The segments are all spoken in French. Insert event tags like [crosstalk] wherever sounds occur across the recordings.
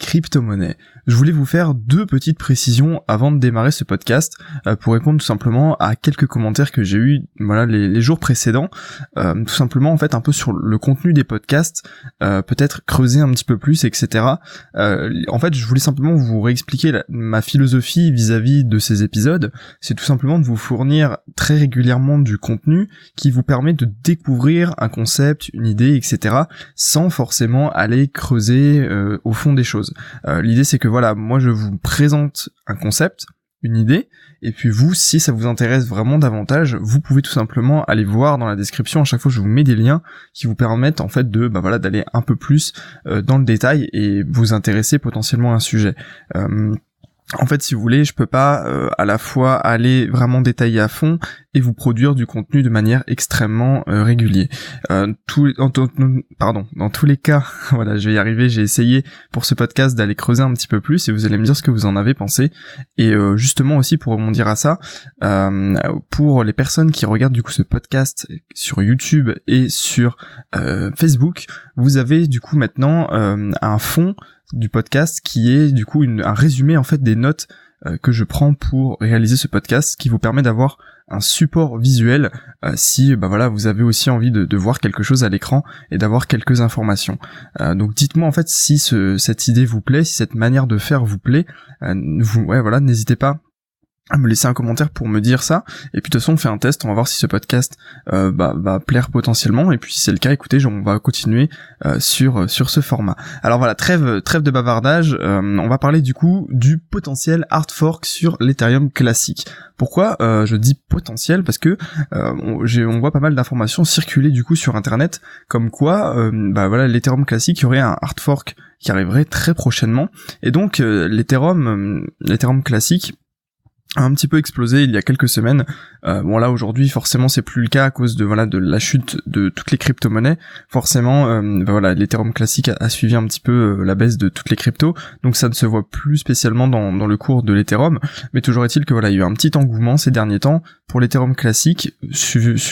crypto-monnaies. Je voulais vous faire deux petites précisions avant de démarrer ce podcast euh, pour répondre tout simplement à quelques commentaires que j'ai eu voilà les, jours précédents. Euh, tout simplement en fait un peu sur le contenu des podcasts, euh, peut-être creuser un petit peu plus, etc. en fait, je voulais simplement vous réexpliquer ma philosophie vis-à-vis de ces épisodes. C'est tout simplement de vous fournir très régulièrement du contenu qui vous permet de découvrir un concept, une idée, etc. sans forcément aller creuser au fond des choses. L'idée c'est que voilà, moi je vous présente un concept, une idée, et puis vous, si ça vous intéresse vraiment davantage, vous pouvez tout simplement aller voir dans la description. À chaque fois, je vous mets des liens qui vous permettent en fait de, bah voilà, d'aller un peu plus euh, dans le détail et vous intéresser potentiellement à un sujet. Euh, en fait, si vous voulez, je peux pas euh, à la fois aller vraiment détailler à fond et vous produire du contenu de manière extrêmement euh, régulier. Euh, pardon, dans tous les cas, [laughs] voilà, je vais y arriver. J'ai essayé pour ce podcast d'aller creuser un petit peu plus et vous allez me dire ce que vous en avez pensé. Et justement aussi pour rebondir à ça, pour les personnes qui regardent du coup ce podcast sur YouTube et sur Facebook, vous avez du coup maintenant un fond du podcast qui est du coup un résumé en fait des notes euh, que je prends pour réaliser ce podcast qui vous permet d'avoir un support visuel euh, si bah voilà vous avez aussi envie de, de voir quelque chose à l'écran et d'avoir quelques informations. Euh, donc dites-moi en fait si ce, cette idée vous plaît si cette manière de faire vous plaît vous ouais voilà n'hésitez pas à me laisser un commentaire pour me dire ça. Et puis de toute façon on fait un test on va voir si ce podcast euh, bah, va plaire potentiellement. Et puis si c'est le cas écoutez on va continuer euh, sur sur ce format. Alors voilà trêve trêve de bavardage euh, on va parler du coup du potentiel hard fork sur l'Ethereum classique. Pourquoi je dis potentiel? Parce que on, on, voit pas mal d'informations circuler du coup sur internet comme quoi bah voilà l'Ethereum classique y aurait un hard fork qui arriverait très prochainement. Et donc l'Ethereum l'Ethereum classique un petit peu explosé il y a quelques semaines. Euh, bon là aujourd'hui forcément c'est plus le cas à cause de voilà de la chute de toutes les crypto-monnaies. Forcément euh, bah, voilà l'Ethereum classique a, suivi un petit peu euh, la baisse de toutes les cryptos, donc ça ne se voit plus spécialement dans, dans le cours de l'Ethereum. Mais toujours est-il que voilà il y a eu un petit engouement ces derniers temps pour l'Ethereum classique,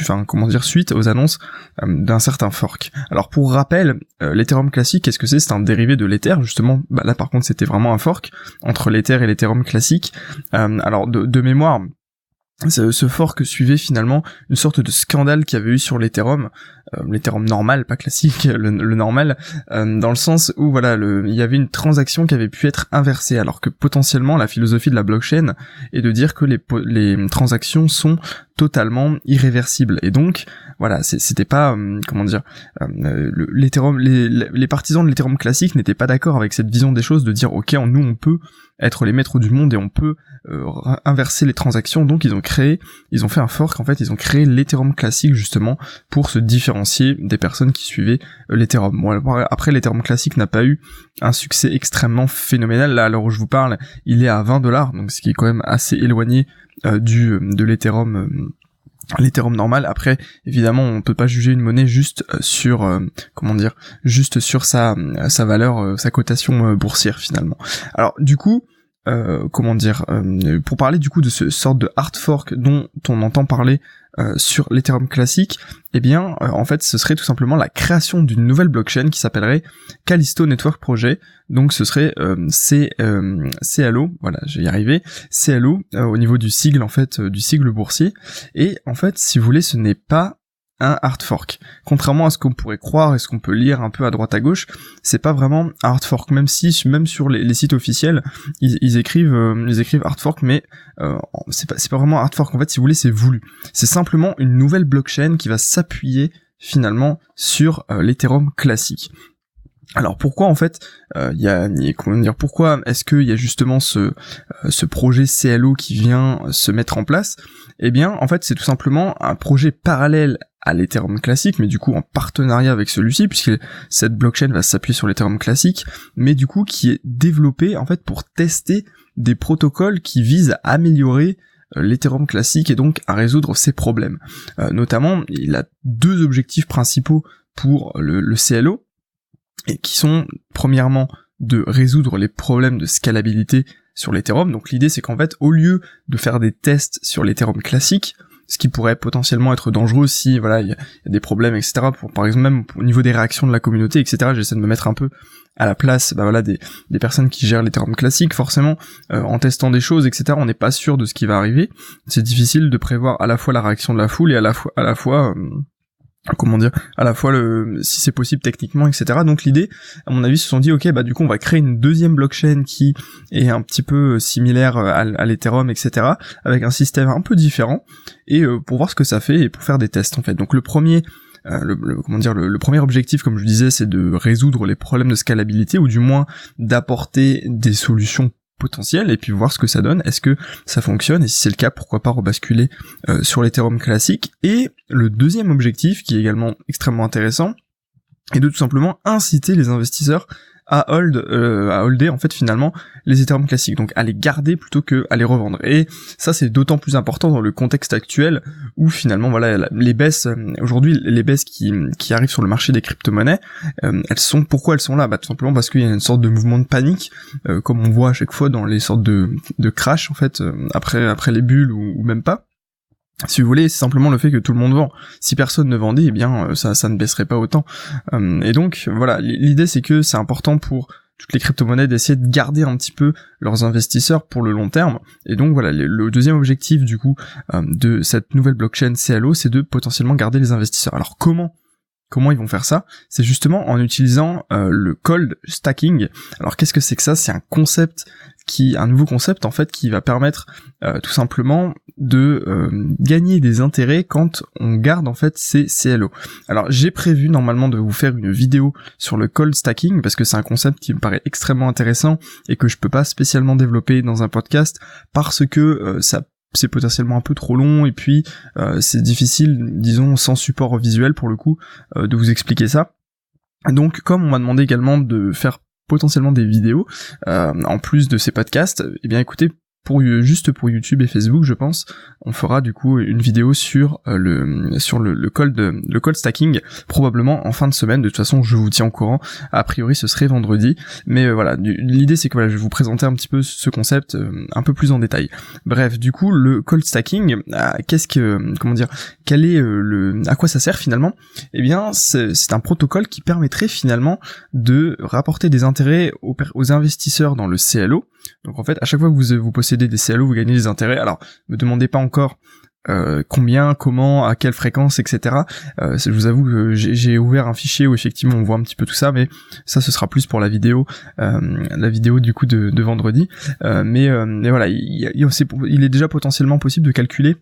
enfin comment dire suite aux annonces euh, d'un certain fork. Alors pour rappel, l'Ethereum classique qu'est-ce que c'est? C'est un dérivé de l'Ether justement. Bah, là par contre c'était vraiment un fork entre l'Ether et l'Ethereum classique. alors de, mémoire, ce, ce fork suivait finalement une sorte de scandale qu'il y avait eu sur l'Ethereum, euh, l'Ethereum normal, pas classique, [laughs] le, normal, euh, dans le sens où voilà, il y avait une transaction qui avait pu être inversée, alors que potentiellement la philosophie de la blockchain est de dire que les, les transactions sont totalement irréversibles, et donc voilà, c'était pas euh, comment dire, euh, l'Ethereum, les, les partisans de l'Ethereum classique n'étaient pas d'accord avec cette vision des choses de dire ok, nous on peut être les maîtres du monde et on peut euh, inverser les transactions. Donc ils ont créé, ils ont fait un fork en fait, ils ont créé l'Ethereum classique justement pour se différencier des personnes qui suivaient euh, l'Ethereum. Bon, après l'Ethereum classique n'a pas eu un succès extrêmement phénoménal. Là, à l'heure où je vous parle, il est à 20 dollars, donc ce qui est quand même assez éloigné euh, du de l'Ethereum l'Ethereum normal. Après, évidemment, on peut pas juger une monnaie juste sur comment dire, juste sur sa sa valeur, sa cotation boursière finalement. Alors du coup, euh, comment dire, euh, pour parler du coup de ce sorte de hard fork dont on entend parler euh, sur l'Ethereum classique, eh bien, en fait, ce serait tout simplement la création d'une nouvelle blockchain qui s'appellerait Callisto Network Project. Donc, ce serait C, CLO, voilà, j'ai y arrivé, CLO au niveau du sigle en fait, du sigle boursier. Et en fait, si vous voulez, ce n'est pas un hard fork. Contrairement à ce qu'on pourrait croire et ce qu'on peut lire un peu à droite à gauche, c'est pas vraiment hard fork, même si même sur les, sites officiels, ils, écrivent euh, ils écrivent hard fork, mais euh, c'est pas c'est pas vraiment hard fork. En fait, si vous voulez, c'est voulu. C'est simplement une nouvelle blockchain qui va s'appuyer finalement sur euh, l'Ethereum classique. Alors pourquoi en fait il y a comment dire pourquoi est-ce qu'il y a justement ce ce projet CLO qui vient se mettre en place? Eh bien en fait c'est tout simplement un projet parallèle à l'Ethereum classique, mais du coup en partenariat avec celui-ci, puisque cette blockchain va s'appuyer sur l'Ethereum classique, mais du coup qui est développé en fait pour tester des protocoles qui visent à améliorer euh, l'Ethereum classique et donc à résoudre ses problèmes. Euh, notamment, il a deux objectifs principaux pour le, le CLO, et qui sont premièrement de résoudre les problèmes de scalabilité sur l'Ethereum. Donc l'idée c'est qu'en fait, au lieu de faire des tests sur l'Ethereum classique, ce qui pourrait potentiellement être dangereux si voilà il y, a des problèmes etc. Pour, par exemple même au niveau des réactions de la communauté etc. J'essaie de me mettre un peu à la place bah voilà des, personnes qui gèrent les termes classiques forcément euh, en testant des choses etc on n'est pas sûr de ce qui va arriver c'est difficile de prévoir à la fois la réaction de la foule et à la fois à la fois euh, comment dire à la fois le si c'est possible techniquement etc donc l'idée à mon avis se sont dit ok bah du coup on va créer une deuxième blockchain qui est un petit peu similaire à, l'Ethereum etc avec un système un peu différent et euh, pour voir ce que ça fait et pour faire des tests en fait. Donc le premier euh, le, comment dire le, premier objectif comme je disais c'est de résoudre les problèmes de scalabilité ou du moins d'apporter des solutions potentiel et puis voir ce que ça donne, est-ce que ça fonctionne et si c'est le cas pourquoi pas rebasculer euh, sur l'Ethereum classique. Et le deuxième objectif qui est également extrêmement intéressant est de tout simplement inciter les investisseurs à hold euh, à holder en fait finalement les Ethereum classiques. Donc à les garder plutôt que à les revendre. Et ça c'est d'autant plus important dans le contexte actuel où finalement voilà les baisses euh, aujourd'hui les baisses qui, qui arrivent sur le marché des crypto-monnaies euh, elles sont pourquoi elles sont là? Bah tout simplement parce qu'il y a une sorte de mouvement de panique comme on voit à chaque fois dans les sortes de, de crash en fait après après les bulles ou même pas si vous voulez, c'est simplement le fait que tout le monde vend. Si personne ne vendait, eh bien, euh, ça, ça ne baisserait pas autant. Euh, et donc, voilà, l'idée c'est que c'est important pour toutes les crypto-monnaies d'essayer de garder un petit peu leurs investisseurs pour le long terme. Et donc voilà, le, deuxième objectif du coup euh, de cette nouvelle blockchain CLO, c'est de potentiellement garder les investisseurs. Alors comment Comment ils vont faire ça? C'est justement en utilisant le cold stacking. Alors qu'est-ce que c'est que ça? C'est un concept qui, un nouveau concept en fait, qui va permettre tout simplement de euh, gagner des intérêts quand on garde en fait ces CLO. Alors j'ai prévu normalement de vous faire une vidéo sur le cold stacking parce que c'est un concept qui me paraît extrêmement intéressant et que je peux pas spécialement développer dans un podcast parce que euh, ça c'est potentiellement un peu trop long et puis euh, c'est difficile, disons, sans support visuel pour le coup, de vous expliquer ça. Donc comme on m'a demandé également de faire potentiellement des vidéos en plus de ces podcasts, eh bien écoutez, pour juste pour YouTube et Facebook, je pense, on fera du coup une vidéo sur euh, le sur le, le cold le stacking probablement en fin de semaine. De toute façon, je vous tiens au courant. A priori, ce serait vendredi, mais euh, voilà, l'idée c'est que voilà, je vais vous présenter un petit peu ce concept euh, un peu plus en détail. Bref, du coup, le cold stacking, qu'est-ce que comment dire, quel est le à quoi ça sert finalement? Eh bien, c'est un protocole qui permettrait finalement de rapporter des intérêts aux, aux investisseurs dans le CLO donc en fait, à chaque fois que vous, possédez des CLO, vous gagnez des intérêts. Alors, me demandez pas encore euh, combien, comment, à quelle fréquence, etc. Euh, je vous avoue que j'ai ouvert un fichier où effectivement on voit un petit peu tout ça, mais ça ce sera plus pour la vidéo, euh, la vidéo du coup de, vendredi. mais, mais voilà, il, il, est déjà potentiellement possible de calculer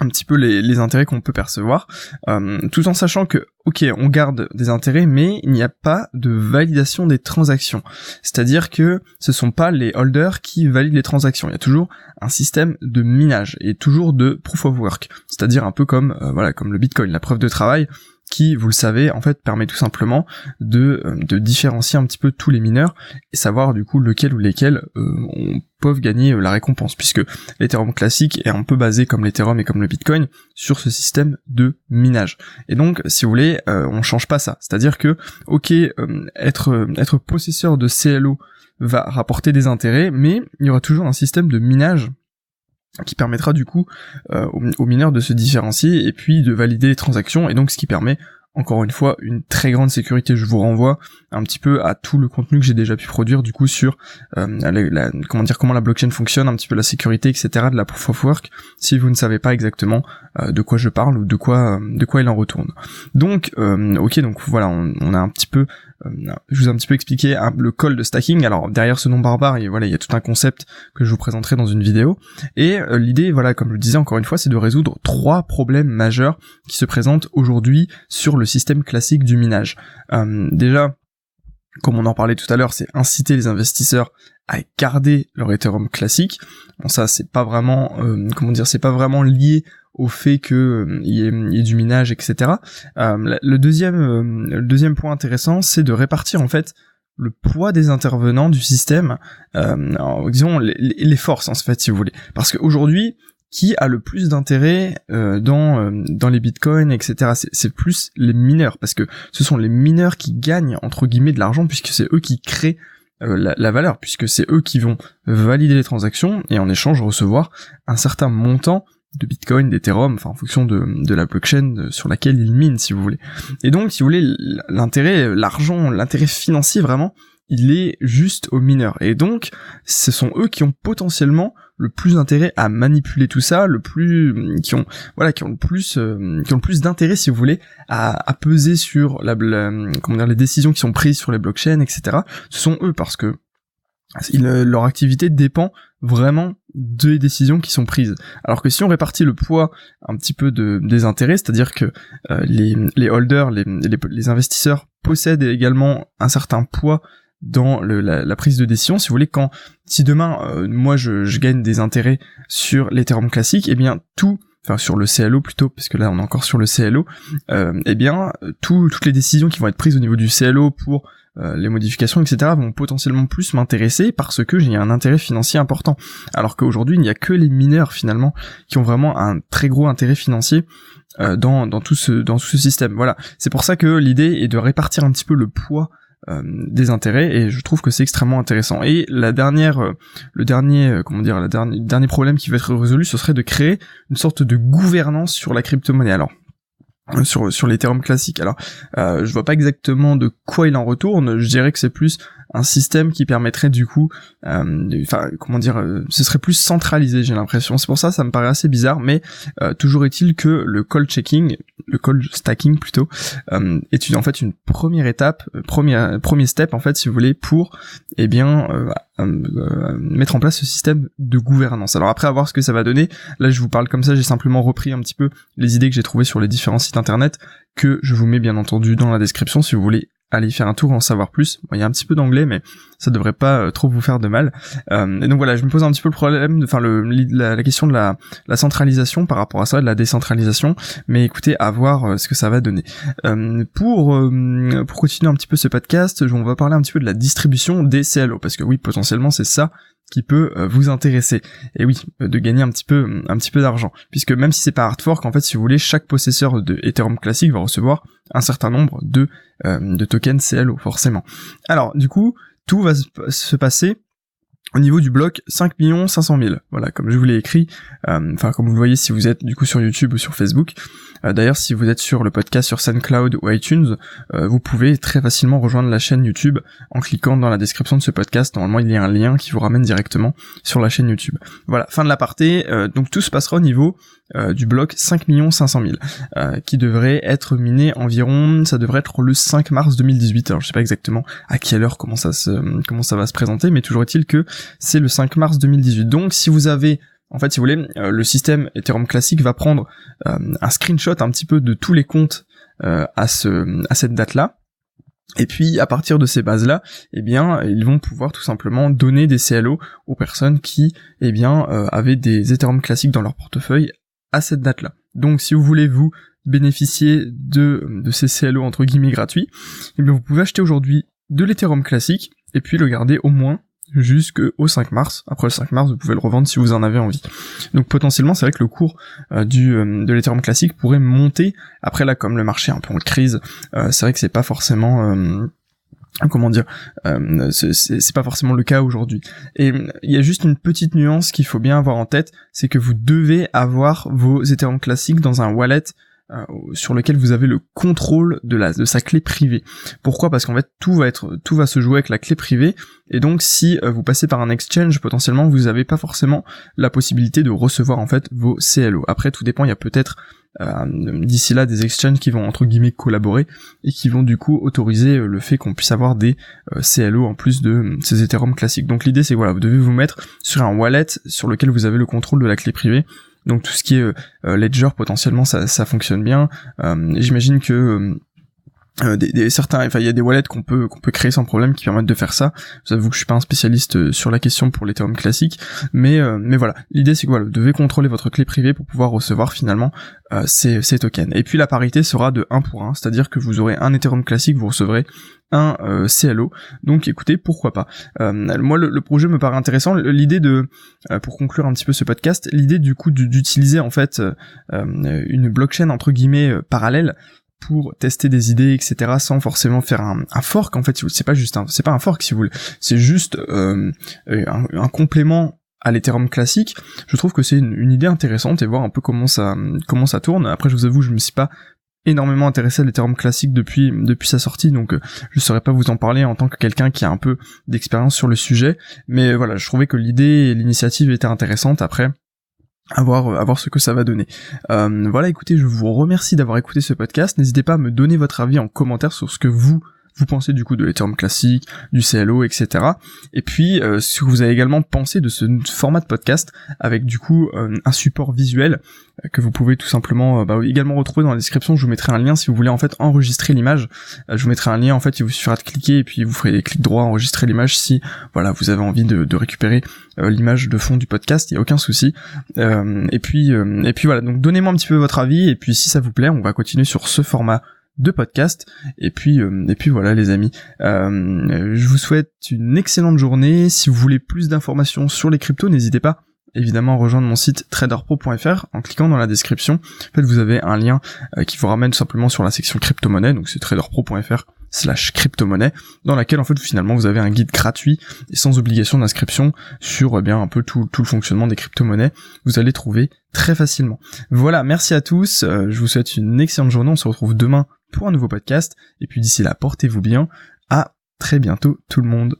un petit peu les, intérêts qu'on peut percevoir, euh, tout en sachant que, ok, on garde des intérêts, mais il n'y a pas de validation des transactions. C'est-à-dire que ce sont pas les holders qui valident les transactions. Il y a toujours un système de minage et toujours de proof of work. C'est-à-dire un peu comme, euh, voilà, comme le Bitcoin, la preuve de travail qui, vous le savez, en fait, permet tout simplement de, euh, de différencier un petit peu tous les mineurs et savoir du coup lequel ou lesquels euh, on peuvent gagner euh, la récompense, puisque l'Ethereum classique est un peu basé comme l'Ethereum et comme le Bitcoin sur ce système de minage. Et donc, si vous voulez, on change pas ça. C'est-à-dire que, ok, être être possesseur de CLO va rapporter des intérêts, mais il y aura toujours un système de minage qui permettra du coup euh, aux, mineurs de se différencier et puis de valider les transactions et donc ce qui permet encore une fois une très grande sécurité. Je vous renvoie un petit peu à tout le contenu que j'ai déjà pu produire du coup sur euh, comment dire comment la blockchain fonctionne, un petit peu la sécurité, etc. de la proof of work. Si vous ne savez pas exactement euh, de quoi je parle ou de quoi de quoi il en retourne. Donc ok donc voilà on, a un petit peu je vous ai un petit peu expliqué hein, le call de stacking. Alors derrière ce nom barbare, il, voilà, il y a tout un concept que je vous présenterai dans une vidéo. Et euh, l'idée, voilà, comme je le disais encore une fois, c'est de résoudre trois problèmes majeurs qui se présentent aujourd'hui sur le système classique du minage. Euh, déjà, comme on en parlait tout à l'heure, c'est inciter les investisseurs à garder leur Ethereum classique. Bon ça c'est pas vraiment comment dire, c'est pas vraiment lié au fait que euh, il y, ait, du minage, etc. Euh, le deuxième, euh, le deuxième point intéressant, c'est de répartir en fait le poids des intervenants du système, disons les, forces en fait si vous voulez, parce qu'aujourd'hui qui a le plus d'intérêt dans dans les bitcoins, etc. C'est plus les mineurs parce que ce sont les mineurs qui gagnent entre guillemets de l'argent puisque c'est eux qui créent la, la, valeur puisque c'est eux qui vont valider les transactions et en échange recevoir un certain montant de Bitcoin, d'Ethereum, enfin en fonction de, de la blockchain sur laquelle ils minent, si vous voulez. Et donc, si vous voulez, l'intérêt, l'argent, l'intérêt financier vraiment, il est juste aux mineurs. Et donc, ce sont eux qui ont potentiellement le plus intérêt à manipuler tout ça, le plus, qui ont, voilà, qui ont le plus, euh, qui ont le plus d'intérêt, si vous voulez, à, à peser sur la, comment dire, les décisions qui sont prises sur les blockchains, etc. Ce sont eux parce que leur activité dépend vraiment des décisions qui sont prises. Alors que si on répartit le poids un petit peu de, des intérêts, c'est-à-dire que euh, les, holders, les, investisseurs possèdent également un certain poids dans la, prise de décision. Si vous voulez, quand si demain euh, moi je, gagne des intérêts sur l'Ethereum classique, eh bien tout enfin sur le CLO plutôt, parce que là on est encore sur le CLO, euh, eh bien tout, toutes les décisions qui vont être prises au niveau du CLO pour euh, les modifications, etc., vont potentiellement plus m'intéresser parce que j'ai un intérêt financier important. Alors qu'aujourd'hui, il n'y a que les mineurs finalement qui ont vraiment un très gros intérêt financier euh, dans, dans, tout ce, dans ce système. Voilà, c'est pour ça que l'idée est de répartir un petit peu le poids euh, des intérêts et je trouve que c'est extrêmement intéressant. Et la dernière, le dernier, comment dire, le problème qui va être résolu, ce serait de créer une sorte de gouvernance sur la crypto-monnaie. Sur sur l'Ethereum classique. Alors, je vois pas exactement de quoi il en retourne. Je dirais que c'est plus un système qui permettrait du coup, enfin comment dire, ce serait plus centralisé. J'ai l'impression. C'est pour ça, ça me paraît assez bizarre. Mais toujours est-il que le call checking le call stacking plutôt, euh, est en fait une première étape, euh, premier, premier step en fait si vous voulez pour eh bien euh, euh, mettre en place ce système de gouvernance. Alors après à voir ce que ça va donner, là je vous parle comme ça, j'ai simplement repris un petit peu les idées que j'ai trouvées sur les différents sites internet que je vous mets bien entendu dans la description si vous voulez aller faire un tour en savoir plus. il y a un petit peu d'anglais, mais ça devrait pas euh, trop vous faire de mal. Euh, et donc voilà, je me pose un petit peu le problème, enfin le, la, question de la, la, centralisation par rapport à ça, de la décentralisation. Mais écoutez, à voir euh, ce que ça va donner. pour pour continuer un petit peu ce podcast, on va parler un petit peu de la distribution des CLO, parce que oui, potentiellement c'est ça qui peut euh, vous intéresser. Et oui, euh, de gagner un petit peu un petit peu d'argent, puisque même si c'est pas hard fork, en fait, si vous voulez, chaque possesseur de Ethereum classique va recevoir un certain nombre de euh, de tokens CLO forcément. Alors, du coup, tout va se passer au niveau du bloc 5 500 000. Voilà, comme je vous l'ai écrit, enfin comme vous le voyez si vous êtes du coup sur YouTube ou sur Facebook, euh, d'ailleurs, si vous êtes sur le podcast sur SoundCloud ou iTunes, euh, vous pouvez très facilement rejoindre la chaîne YouTube en cliquant dans la description de ce podcast. Normalement, il y a un lien qui vous ramène directement sur la chaîne YouTube. Voilà, fin de la partie. Euh, donc tout se passera au niveau du bloc 5 500 000, qui devrait être miné environ, ça devrait être le 5 mars 2018. Alors je sais pas exactement à quelle heure comment ça se, comment ça va se présenter, mais toujours est-il que c'est le 5 mars 2018. Donc si vous avez en fait, si vous voulez, euh, le système Ethereum classique va prendre euh, un screenshot un petit peu de tous les comptes euh, à ce à cette date-là. Et puis à partir de ces bases-là, eh bien, ils vont pouvoir tout simplement donner des CLO aux personnes qui, eh bien, avaient des Ethereum classiques dans leur portefeuille à cette date-là. Donc, si vous voulez vous bénéficier de, de ces CLO entre guillemets gratuits, eh bien, vous pouvez acheter aujourd'hui de l'Ethereum classique et puis le garder au moins jusqu'au 5 mars. Après le 5 mars, vous pouvez le revendre si vous en avez envie. Donc potentiellement, c'est vrai que le cours euh, du euh, de l'Ethereum classique pourrait monter. Après là, comme le marché est un peu en crise, euh, c'est vrai que c'est pas forcément comment dire, c'est pas forcément le cas aujourd'hui. Et il y a juste une petite nuance qu'il faut bien avoir en tête, c'est que vous devez avoir vos Ethereum classiques dans un wallet euh, sur lequel vous avez le contrôle de la de sa clé privée. Pourquoi? Parce qu'en fait tout va être tout va se jouer avec la clé privée et donc si euh, vous passez par un exchange potentiellement vous n'avez pas forcément la possibilité de recevoir en fait vos CLO. Après tout dépend, il y a peut-être euh, d'ici là des exchanges qui vont entre guillemets collaborer et qui vont du coup autoriser le fait qu'on puisse avoir des CLO en plus de ces Ethereum classiques. Donc l'idée c'est voilà, vous devez vous mettre sur un wallet sur lequel vous avez le contrôle de la clé privée donc tout ce qui est euh, euh, ledger potentiellement ça, ça fonctionne bien. Euh, j'imagine que euh, des, certains enfin il y a des wallets qu'on peut qu'on peut créer sans problème qui permettent de faire ça j'avoue que je suis pas un spécialiste sur la question pour l'Ethereum classique mais mais voilà l'idée c'est que voilà vous devez contrôler votre clé privée pour pouvoir recevoir finalement ces, ces tokens et puis la parité sera de 1 pour 1 c'est à dire que vous aurez un Ethereum classique vous recevrez un euh, CLO. Donc écoutez, pourquoi pas. Euh, moi, le, projet me paraît intéressant. L'idée de, euh, pour conclure un petit peu ce podcast, l'idée du coup d'utiliser en fait une blockchain entre guillemets parallèle pour tester des idées, etc., sans forcément faire un, fork. En fait, c'est pas juste un, c'est pas un fork si vous voulez, c'est juste un, complément à l'Ethereum classique, je trouve que c'est une, idée intéressante et voir un peu comment ça comment ça tourne. Après, je vous avoue, je me suis pas énormément intéressé à l'Ethereum classique depuis depuis sa sortie, donc je saurais pas vous en parler en tant que quelqu'un qui a un peu d'expérience sur le sujet. Mais voilà, je trouvais que l'idée et l'initiative étaient intéressantes. Après, à voir, voir ce que ça va donner. Euh, voilà, écoutez, je vous remercie d'avoir écouté ce podcast. N'hésitez pas à me donner votre avis en commentaire sur ce que vous vous pensez du coup de l'Ethereum classique, du CLO, etc. Et puis, euh, ce que vous avez également pensé de ce format de podcast avec du coup euh, un support visuel euh, que vous pouvez tout simplement bah, également retrouver dans la description. Je vous mettrai un lien si vous voulez en fait enregistrer l'image. je vous mettrai un lien en fait, il vous suffira de cliquer et puis vous ferez des clics droits enregistrer l'image si voilà vous avez envie de, de récupérer l'image de fond du podcast. Il y a aucun souci. et puis et puis voilà. Donc donnez-moi un petit peu votre avis et puis si ça vous plaît, on va continuer sur ce format de podcast. Et puis, euh, et puis voilà les amis. Euh, je vous souhaite une excellente journée. Si vous voulez plus d'informations sur les cryptos, n'hésitez pas évidemment rejoindre mon site traderpro.fr en cliquant dans la description. En fait, vous avez un lien euh, qui vous ramène simplement sur la section crypto-monnaie, donc c'est traderpro.fr slash crypto-monnaie, dans laquelle en fait finalement vous avez un guide gratuit et sans obligation d'inscription sur eh bien un peu tout, tout le fonctionnement des crypto-monnaies. Vous allez trouver très facilement. Voilà, merci à tous. je vous souhaite une excellente journée. On se retrouve demain pour un nouveau podcast. Et puis d'ici là, portez-vous bien. À très bientôt tout le monde.